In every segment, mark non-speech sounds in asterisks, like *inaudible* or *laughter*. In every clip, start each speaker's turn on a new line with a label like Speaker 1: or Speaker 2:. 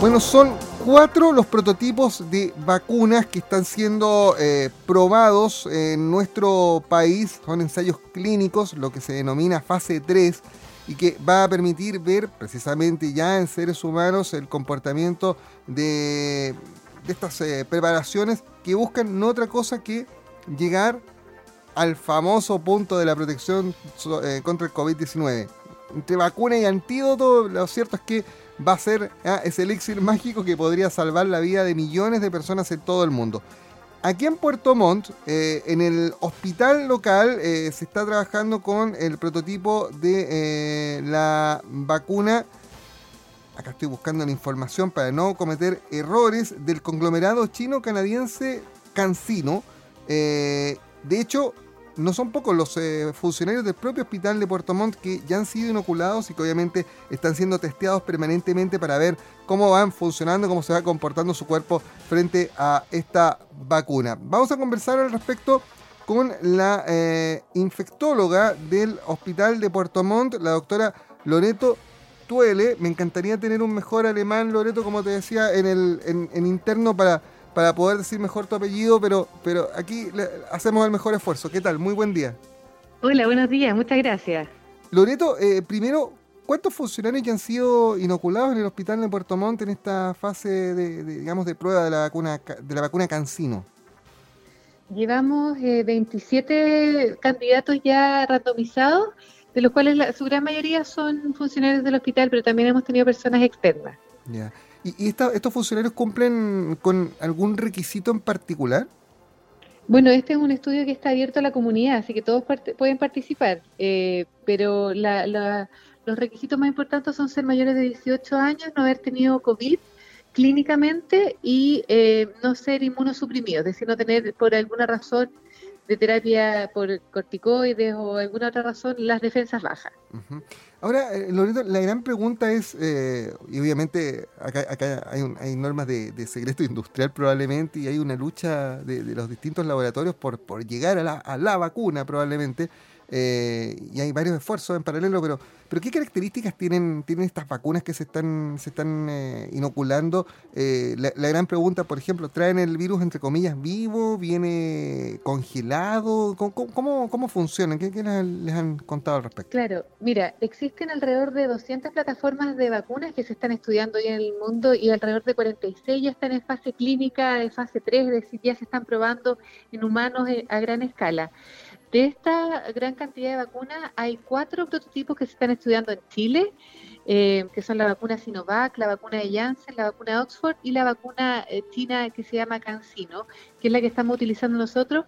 Speaker 1: Bueno, son cuatro los prototipos de vacunas que están siendo eh, probados en nuestro país. Son ensayos clínicos, lo que se denomina fase 3, y que va a permitir ver precisamente ya en seres humanos el comportamiento de, estas eh, preparaciones que buscan no otra cosa que llegar al famoso punto de la protección eh, contra el COVID-19. Entre vacuna y antídoto, lo cierto es que va a ser ah, ese elixir mágico que podría salvar la vida de millones de personas en todo el mundo. Aquí en Puerto Montt, eh, en el hospital local, eh, se está trabajando con el prototipo de eh, la vacuna. Acá estoy buscando la información para no cometer errores del conglomerado chino-canadiense CanSino. de hecho, no son pocos los eh, funcionarios del propio hospital de Puerto Montt que ya han sido inoculados y que obviamente están siendo testeados permanentemente para ver cómo van funcionando, cómo se va comportando su cuerpo frente a esta vacuna. Vamos a conversar al respecto con la eh, infectóloga del hospital de Puerto Montt, la doctora Loreto Tuele. Me encantaría tener un mejor alemán, Loreto, como te decía, en el en interno para para poder decir mejor tu apellido, pero, pero aquí hacemos el mejor esfuerzo. ¿Qué tal? Muy buen día.
Speaker 2: Hola, buenos días, muchas gracias.
Speaker 1: Loreto, eh, primero, ¿cuántos funcionarios ya han sido inoculados en el hospital de Puerto Montt en esta fase de, digamos, de prueba de la vacuna, de la vacuna Cancino?
Speaker 2: Llevamos 27 eh, candidatos ya randomizados, de los cuales su gran mayoría son funcionarios del hospital, pero también hemos tenido personas externas.
Speaker 1: Ya. ¿Y, estos funcionarios cumplen con algún requisito en particular?
Speaker 2: Bueno, este es un estudio que está abierto a la comunidad, así que todos pueden participar, eh, pero los requisitos más importantes son ser mayores de 18 años, no haber tenido COVID clínicamente y eh, no ser inmunosuprimidos, es decir, no tener por alguna razón de terapia por corticoides o alguna otra razón las defensas bajas.
Speaker 1: Ahora, eh, Loreto, la gran pregunta es, eh, y obviamente acá, hay, normas de, secreto *laughs* industrial probablemente y hay una lucha de, los distintos laboratorios por, por llegar a la, a la vacuna probablemente, eh, y hay varios esfuerzos en paralelo, pero, pero ¿qué características tienen, tienen estas vacunas que se están, se están eh, inoculando? Eh, la, gran pregunta, por ejemplo, ¿traen el virus entre comillas vivo? ¿Viene congelado? ¿Cómo, cómo, funcionan? ¿Qué, les, han contado al respecto?
Speaker 2: Claro, mira, existen alrededor de 200 plataformas de vacunas que se están estudiando hoy en el mundo y alrededor de 46 ya están en fase clínica, de fase 3, es decir, ya se están probando en humanos a gran escala. De esta gran cantidad de vacunas, hay cuatro prototipos que se están estudiando en Chile, eh, que son la vacuna Sinovac, la vacuna de Janssen, la vacuna Oxford y la vacuna eh, china que se llama CanSino, que es la que estamos utilizando nosotros,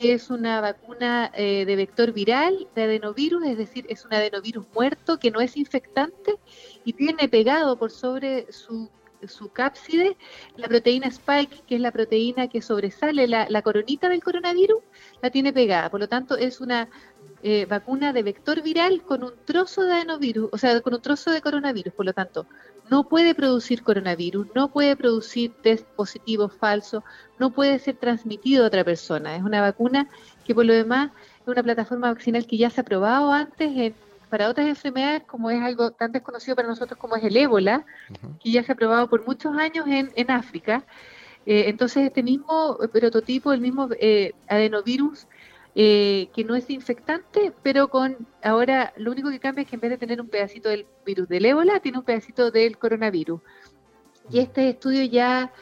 Speaker 2: es una vacuna eh, de vector viral de adenovirus, es decir, es un adenovirus muerto que no es infectante y tiene pegado por sobre su su cápside, la proteína spike, que es la proteína que sobresale la, coronita del coronavirus, la tiene pegada. Por lo tanto, es una eh, vacuna de vector viral con un trozo de adenovirus, o sea, con un trozo de coronavirus. Por lo tanto, no puede producir coronavirus, no puede producir test positivos falsos, no puede ser transmitido a otra persona. Es una vacuna que, por lo demás, es una plataforma vaccinal que ya se ha probado antes en para otras enfermedades, como es algo tan desconocido para nosotros como es el ébola, que ya se ha probado por muchos años en, en África. Eh, entonces, este mismo prototipo, el mismo eh, adenovirus, eh, que no es infectante, pero con ahora lo único que cambia es que en vez de tener un pedacito del virus del ébola, tiene un pedacito del coronavirus. Y este estudio ya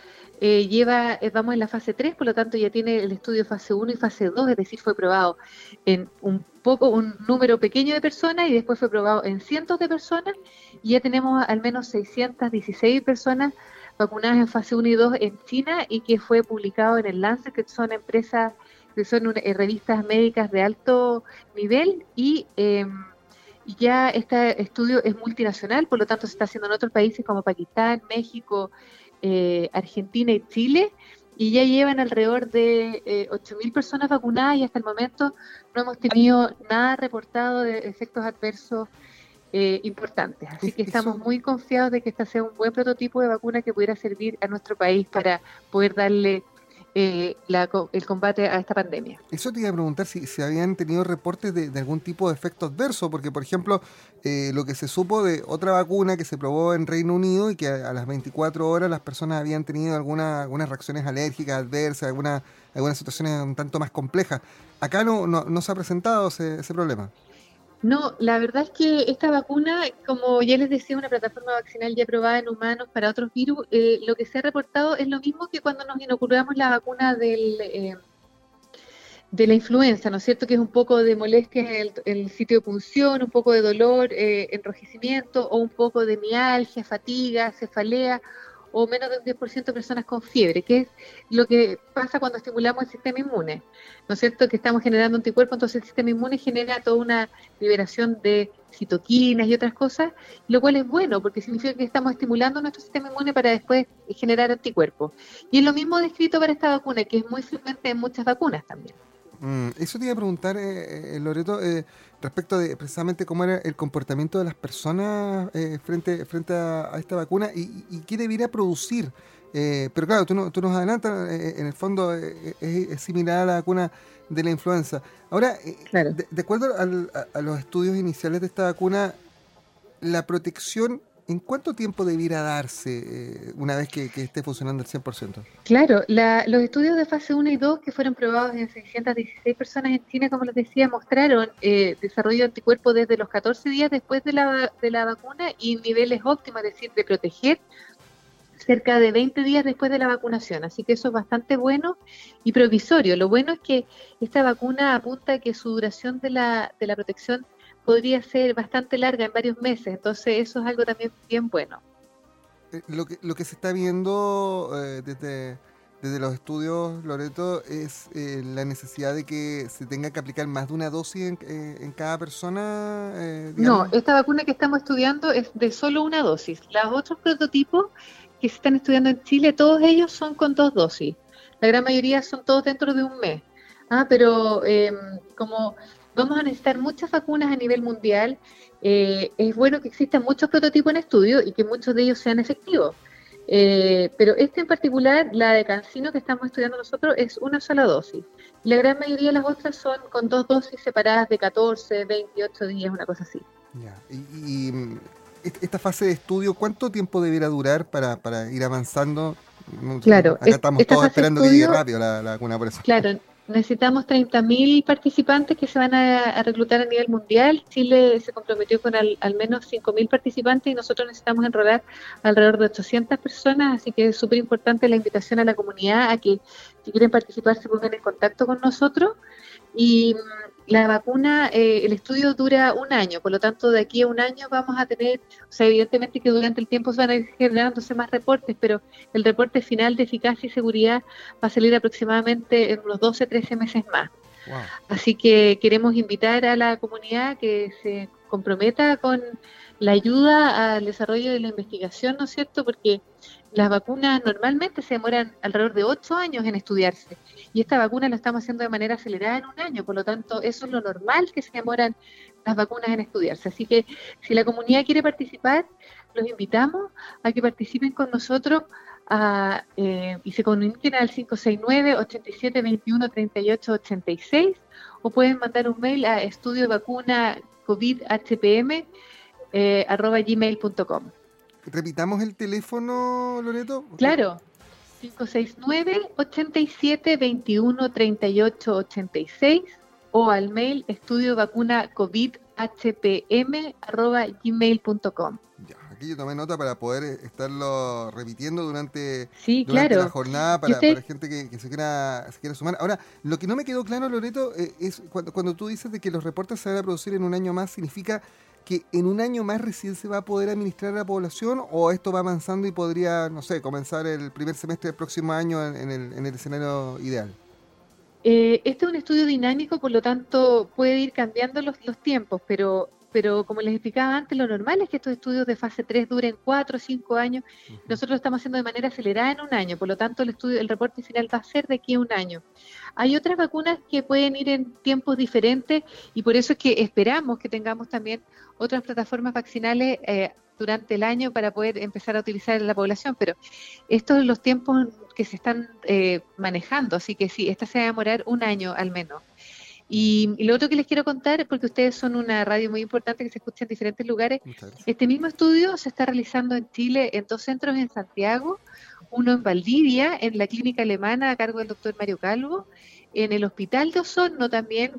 Speaker 2: eh, lleva, eh, vamos en la fase 3, por lo tanto ya tiene el estudio fase 1 y fase 2, es decir, fue probado en un poco, un número pequeño de personas y después fue probado en cientos de personas. Y ya tenemos al menos 616 personas vacunadas en fase 1 y 2 en China y que fue publicado en el Lancet, que son empresas, que son eh, revistas médicas de alto nivel y em, ya este estudio es multinacional, por lo tanto se está haciendo en otros países como Pakistán, México, eh, Argentina y Chile, y ya llevan alrededor de eh, 8.000 personas vacunadas y hasta el momento no hemos tenido nada reportado de efectos adversos eh, importantes. Así que estamos muy confiados de que este sea un buen prototipo de vacuna que pudiera servir a nuestro país para poder darle eh, el combate a esta pandemia.
Speaker 1: Eso te iba a preguntar si, se habían tenido reportes de, algún tipo de efecto adverso, porque por ejemplo, eh, lo que se supo de otra vacuna que se probó en Reino Unido y que a, las 24 horas las personas habían tenido alguna, algunas reacciones alérgicas, adversas, alguna, algunas situaciones un tanto más complejas. Acá no, no, se ha presentado ese, ese problema.
Speaker 2: No, la verdad es que esta vacuna, como ya les decía, una plataforma vaccinal ya probada en humanos para otros virus, eh, lo que se ha reportado es lo mismo que cuando nos inoculamos la vacuna del, eh, de la influenza, ¿no es cierto? Que es un poco de molestia en el, sitio de punción, un poco de dolor, eh, enrojecimiento o un poco de mialgia, fatiga, cefalea o menos de un 10% de personas con fiebre, que es lo que pasa cuando estimulamos el sistema inmune, ¿no es cierto? Que estamos generando anticuerpos, entonces el sistema inmune genera toda una liberación de citoquinas y otras cosas, lo cual es bueno porque significa que estamos estimulando nuestro sistema inmune para después generar anticuerpos. Y es lo mismo descrito para esta vacuna, que es muy frecuente en muchas vacunas también.
Speaker 1: Mm, eso te iba a preguntar, eh, eh Loreto, eh, respecto de precisamente cómo era el comportamiento de las personas eh, frente, frente a, esta vacuna y, qué debiera producir. pero claro, tú, no, tú nos adelantas, en el fondo es, similar a la vacuna de la influenza. Ahora, de, acuerdo a, los estudios iniciales de esta vacuna, la protección ¿En cuánto tiempo debiera darse eh, una vez que, esté funcionando al 100%?
Speaker 2: Claro, los estudios de fase 1 y 2 que fueron probados en 616 personas en China, como les decía, mostraron eh, desarrollo de anticuerpos desde los 14 días después de la, de la vacuna y niveles óptimos, es decir, de proteger cerca de 20 días después de la vacunación. Así que eso es bastante bueno y provisorio. Lo bueno es que esta vacuna apunta a que su duración de la, de la protección podría ser bastante larga en varios meses, entonces eso es algo también bien bueno.
Speaker 1: Eh, lo que, lo que se está viendo eh, desde, desde los estudios, Loreto, es eh, la necesidad de que se tenga que aplicar más de una dosis en, cada persona.
Speaker 2: no, esta vacuna que estamos estudiando es de solo una dosis. Los otros prototipos que se están estudiando en Chile, todos ellos son con dos dosis. La gran mayoría son todos dentro de un mes. Ah, pero em, como vamos a necesitar muchas vacunas a nivel mundial. Eh, es bueno que existan muchos prototipos en estudio y que muchos de ellos sean efectivos. Eh, pero este en particular, la de Cancino que estamos estudiando nosotros, es una sola dosis. La gran mayoría de las otras son con dos dosis separadas de 14, 28 días, una cosa así.
Speaker 1: Y, mm, esta fase de estudio, ¿cuánto tiempo debiera durar para, para ir avanzando?
Speaker 2: Claro,
Speaker 1: acá estamos todos esperando que llegue rápido la, la vacuna por eso.
Speaker 2: Claro, necesitamos 30.000 participantes que se van a, reclutar a nivel mundial. Chile se comprometió con al, menos 5.000 participantes y nosotros necesitamos enrolar alrededor de 800 personas, así que es súper importante la invitación a la comunidad a que si quieren participar se pongan en contacto con nosotros. Y la vacuna, eh, el estudio dura un año, por lo tanto de aquí a un año vamos a tener, o sea, evidentemente que durante el tiempo se van a ir generándose más reportes, pero el reporte final de eficacia y seguridad va a salir aproximadamente en unos 12, 13 meses más. Así que queremos invitar a la comunidad que se comprometa con la ayuda al desarrollo de la investigación, ¿no es cierto? Porque las vacunas normalmente se demoran alrededor de ocho años en estudiarse y esta vacuna la estamos haciendo de manera acelerada en un año, por lo tanto eso es lo normal que se demoran las vacunas en estudiarse. Así que si la comunidad quiere participar, los invitamos a que participen con nosotros eh, y se comuniquen al 569 87 21 38 86 o pueden mandar un mail a estudio vacuna covid hpm eh, arroba gmail.com.
Speaker 1: Repitamos el teléfono, Loreto.
Speaker 2: Claro, 569 87 21 38 86 o al mail estudio vacuna covid hpm arroba gmail.com.
Speaker 1: Ya, aquí yo tomé nota para poder estarlo repitiendo durante,
Speaker 2: sí,
Speaker 1: la jornada para, la gente que, se, quiera, se quiera sumar. Ahora, lo que no me quedó claro, Loreto, eh, es cuando, cuando tú dices de que los reportes se van a producir en un año más, significa que en un año más recién se va a poder administrar a la población o esto va avanzando y podría, no sé, comenzar el primer semestre del próximo año en, el, escenario ideal?
Speaker 2: Eh, este es un estudio dinámico, por lo tanto puede ir cambiando los tiempos, pero pero como les explicaba antes, lo normal es que estos estudios de fase 3 duren 4 o 5 años. Nosotros lo estamos haciendo de manera acelerada en un año, por lo tanto el estudio, el reporte final va a ser de aquí a un año. Hay otras vacunas que pueden ir en tiempos diferentes y por eso es que esperamos que tengamos también otras plataformas vaccinales eh, durante el año para poder empezar a utilizar en la población, pero estos son los tiempos que se están eh, manejando, así que sí, esta se va a demorar un año al menos. Y, lo otro que les quiero contar, porque ustedes son una radio muy importante que se escucha en diferentes lugares, este mismo estudio se está realizando en Chile en dos centros en Santiago, uno en Valdivia, en la clínica alemana a cargo del doctor Mario Calvo, en el hospital de Osorno también,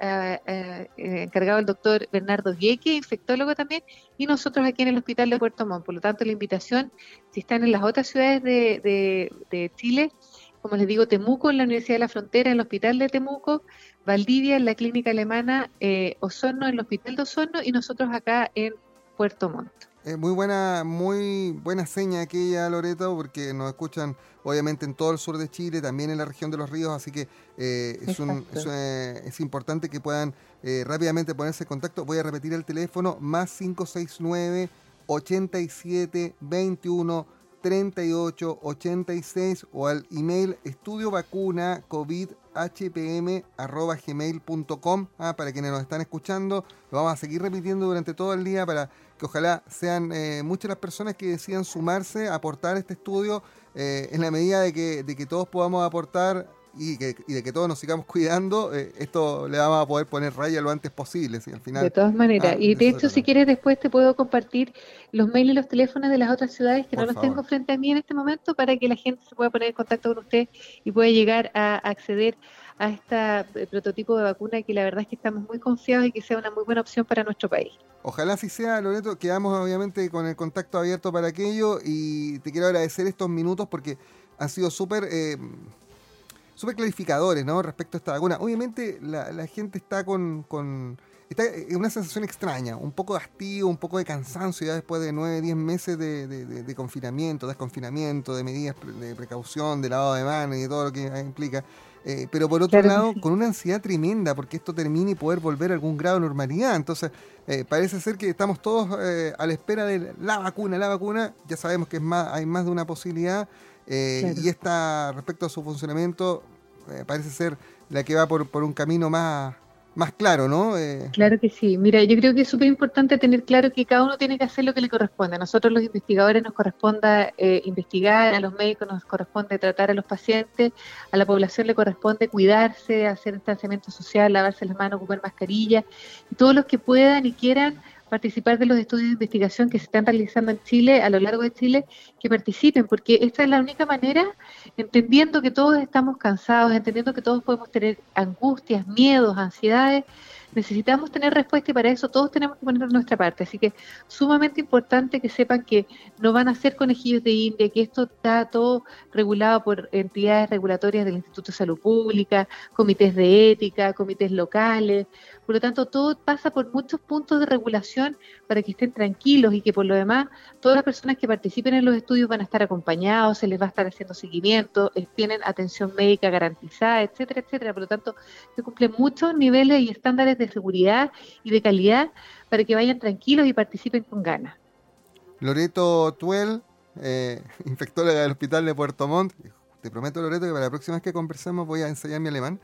Speaker 2: eh, encargado el doctor Bernardo Vieque, infectólogo también, y nosotros aquí en el hospital de Puerto Montt. Por lo tanto, la invitación, si están en las otras ciudades de, de Chile, como les digo, Temuco en la Universidad de la Frontera, en el Hospital de Temuco, Valdivia en la Clínica Alemana, eh, Osorno en el Hospital de Osorno y nosotros acá en Puerto Montt.
Speaker 1: Eh, muy buena, muy buena seña aquella, Loreto, porque nos escuchan obviamente en todo el sur de Chile, también en la región de los ríos, así que eh, es, es, importante que puedan rápidamente ponerse en contacto. Voy a repetir el teléfono, más 569 87 21 3886 o al email estudio vacuna covid hpm.gmail.com ah, para quienes nos están escuchando. Lo vamos a seguir repitiendo durante todo el día para que ojalá sean eh, muchas las personas que decidan sumarse, aportar este estudio eh, en la medida de que, de que todos podamos aportar y, de que todos nos sigamos cuidando, eh, esto le vamos a poder poner raya lo antes posible. ¿sí? Al final,
Speaker 2: de todas maneras, ah, y de hecho, si quieres, después te puedo compartir los mails y los teléfonos de las otras ciudades que no los tengo frente a mí en este momento para que la gente se pueda poner en contacto con usted y pueda llegar a acceder a este prototipo de vacuna que la verdad es que estamos muy confiados y que sea una muy buena opción para nuestro país.
Speaker 1: Ojalá así sea, Loreto. Quedamos obviamente con el contacto abierto para aquello y te quiero agradecer estos minutos porque han sido súper... Eh, súper clarificadores, ¿no? Respecto a esta vacuna. Obviamente la, gente está con, con está en una sensación extraña, un poco de hastío, un poco de cansancio ya después de 9, 10 meses de, de, de, de confinamiento, desconfinamiento, de medidas de precaución, de lavado de manos y de todo lo que implica. Eh, pero por otro lado, con una ansiedad tremenda porque esto termine y poder volver a algún grado de normalidad. Entonces, eh, parece ser que estamos todos eh, a la espera de la vacuna, la vacuna. Ya sabemos que es más, hay más de una posibilidad. Y esta, respecto a su funcionamiento, parece ser la que va por, por un camino más, más claro, ¿no?
Speaker 2: Eh... Claro que sí. Mira, yo creo que es súper importante tener claro que cada uno tiene que hacer lo que le corresponde. A nosotros los investigadores nos corresponde eh, investigar, a los médicos nos corresponde tratar a los pacientes, a la población le corresponde cuidarse, hacer distanciamiento social, lavarse las manos, ocupar mascarilla, y todos los que puedan y quieran participar de los estudios de investigación que se están realizando en Chile, a lo largo de Chile, que participen, porque esta es la única manera, entendiendo que todos estamos cansados, entendiendo que todos podemos tener angustias, miedos, ansiedades, necesitamos tener respuesta y para eso todos tenemos que poner nuestra parte. Así que sumamente importante que sepan que no van a ser conejillos de India, que esto está todo regulado por entidades regulatorias del Instituto de Salud Pública, comités de ética, comités locales, por lo tanto, todo pasa por muchos puntos de regulación para que estén tranquilos y que por lo demás todas las personas que participen en los estudios van a estar acompañados, se les va a estar haciendo seguimiento, eh, tienen atención médica garantizada, etcétera, etcétera. Por lo tanto, se cumplen muchos niveles y estándares de seguridad y de calidad para que vayan tranquilos y participen con ganas.
Speaker 1: Loreto Tuel, eh, *laughs* infectóloga del Hospital de Puerto Montt. Te prometo, Loreto, que para la próxima vez que conversemos voy a ensayar mi alemán.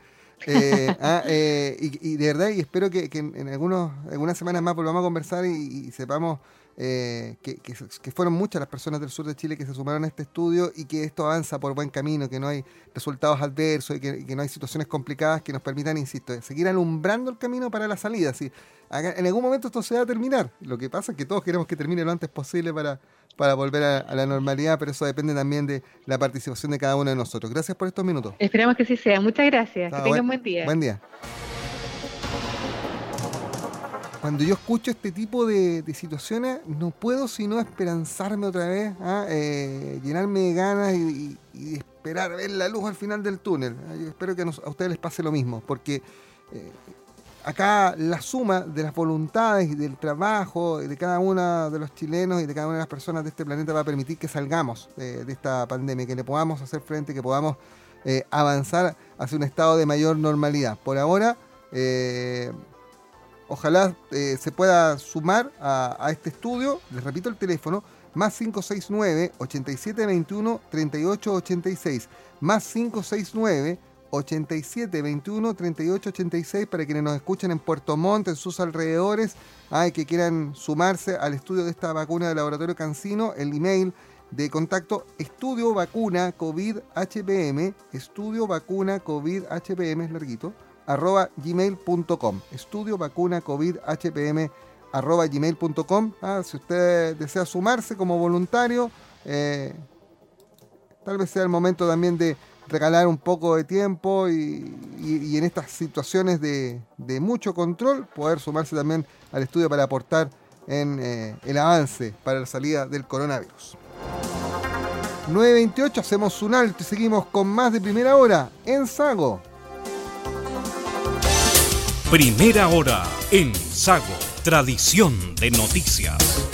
Speaker 1: Eh, *laughs* ah, eh, y, de verdad, y espero que, en algunos, algunas semanas más volvamos a conversar y, sepamos eh, que, fueron muchas las personas del sur de Chile que se sumaron a este estudio y que esto avanza por buen camino, que no hay resultados adversos y que, no hay situaciones complicadas que nos permitan, insisto, seguir alumbrando el camino para la salida. Si en algún momento esto se va a terminar. Lo que pasa es que todos queremos que termine lo antes posible para, para volver a, la normalidad, pero eso depende también de la participación de cada uno de nosotros. Gracias por estos minutos.
Speaker 2: Esperamos que sí sea. Muchas gracias. que tengan buen día.
Speaker 1: Buen día. Cuando yo escucho este tipo de, situaciones, no puedo sino esperanzarme otra vez, ¿ah? eh, llenarme de ganas y, esperar ver la luz al final del túnel. Yo espero que a ustedes les pase lo mismo, porque eh, acá la suma de las voluntades y del trabajo de cada uno de los chilenos y de cada una de las personas de este planeta va a permitir que salgamos de, esta pandemia, que le podamos hacer frente, que podamos eh, avanzar hacia un estado de mayor normalidad. Por ahora, eh, ojalá eh, se pueda sumar a, este estudio. Les repito el teléfono, más 569-8721-3886. Más 569 8721 3886 para quienes nos escuchen en Puerto Montt, en sus alrededores, hay que quieran sumarse al estudio de esta vacuna del laboratorio Cancino, el email de contacto estudio vacuna COVID HPM, estudio vacuna COVID HPM es larguito, arroba gmail.com, estudio vacuna COVID HPM arroba gmail.com. Ah, si usted desea sumarse como voluntario, eh, tal vez sea el momento también de regalar un poco de tiempo y, en estas situaciones de, mucho control poder sumarse también al estudio para aportar en eh, el avance para la salida del coronavirus. 9.28, hacemos un alto y seguimos con más de primera hora en Sago.
Speaker 3: Primera hora en Sago, tradición de noticias.